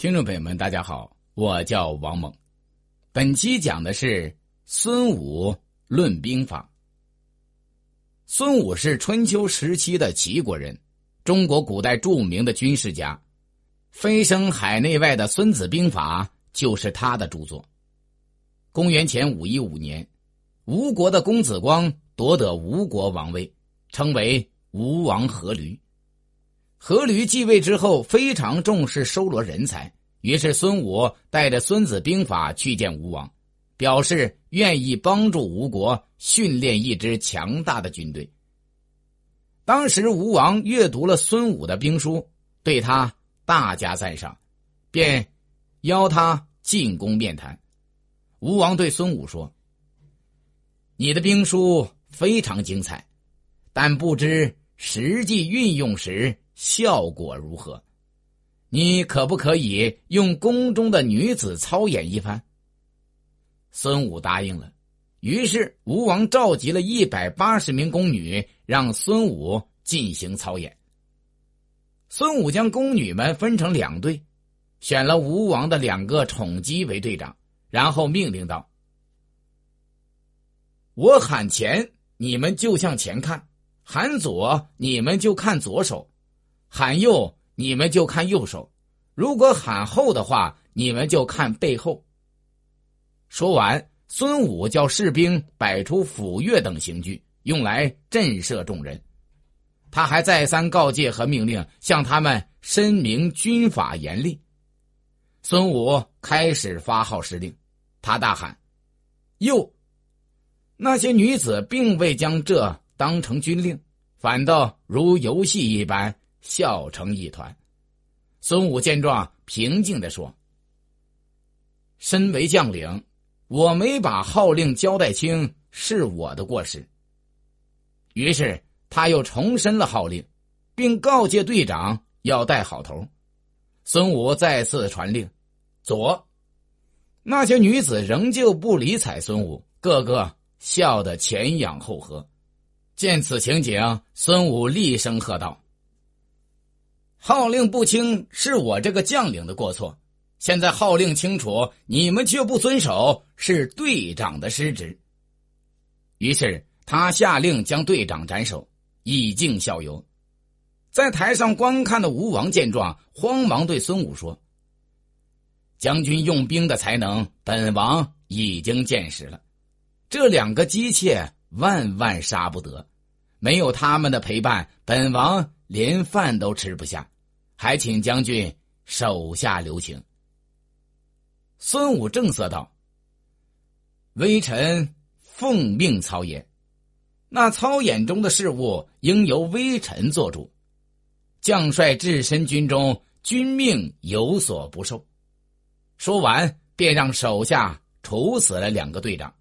听众朋友们，大家好，我叫王猛。本期讲的是孙武论兵法。孙武是春秋时期的齐国人，中国古代著名的军事家，《飞升海内外的孙子兵法》就是他的著作。公元前五一五年，吴国的公子光夺得吴国王位，称为吴王阖闾。阖闾继位之后，非常重视收罗人才，于是孙武带着《孙子兵法》去见吴王，表示愿意帮助吴国训练一支强大的军队。当时吴王阅读了孙武的兵书，对他大加赞赏，便邀他进宫面谈。吴王对孙武说：“你的兵书非常精彩，但不知实际运用时。”效果如何？你可不可以用宫中的女子操演一番？孙武答应了。于是吴王召集了一百八十名宫女，让孙武进行操演。孙武将宫女们分成两队，选了吴王的两个宠姬为队长，然后命令道：“我喊前，你们就向前看；喊左，你们就看左手。”喊右，你们就看右手；如果喊后的话，你们就看背后。说完，孙武叫士兵摆出斧钺等刑具，用来震慑众人。他还再三告诫和命令，向他们申明军法严厉。孙武开始发号施令，他大喊：“右！”那些女子并未将这当成军令，反倒如游戏一般。笑成一团。孙武见状，平静的说：“身为将领，我没把号令交代清，是我的过失。”于是他又重申了号令，并告诫队长要带好头。孙武再次传令：“左！”那些女子仍旧不理睬孙武，个个笑得前仰后合。见此情景，孙武厉声喝道。号令不清是我这个将领的过错，现在号令清楚，你们却不遵守，是队长的失职。于是他下令将队长斩首，以儆效尤。在台上观看的吴王见状，慌忙对孙武说：“将军用兵的才能，本王已经见识了。这两个姬妾万万杀不得，没有他们的陪伴，本王。”连饭都吃不下，还请将军手下留情。孙武正色道：“微臣奉命操演，那操演中的事务应由微臣做主。将帅置身军中，军命有所不受。”说完，便让手下处死了两个队长。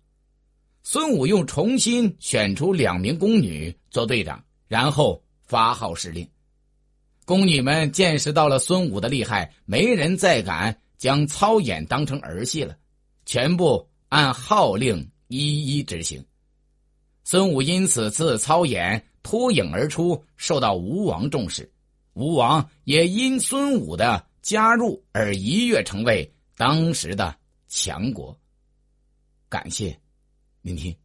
孙武又重新选出两名宫女做队长，然后。发号施令，宫女们见识到了孙武的厉害，没人再敢将操演当成儿戏了，全部按号令一一执行。孙武因此次操演脱颖而出，受到吴王重视，吴王也因孙武的加入而一跃成为当时的强国。感谢聆听。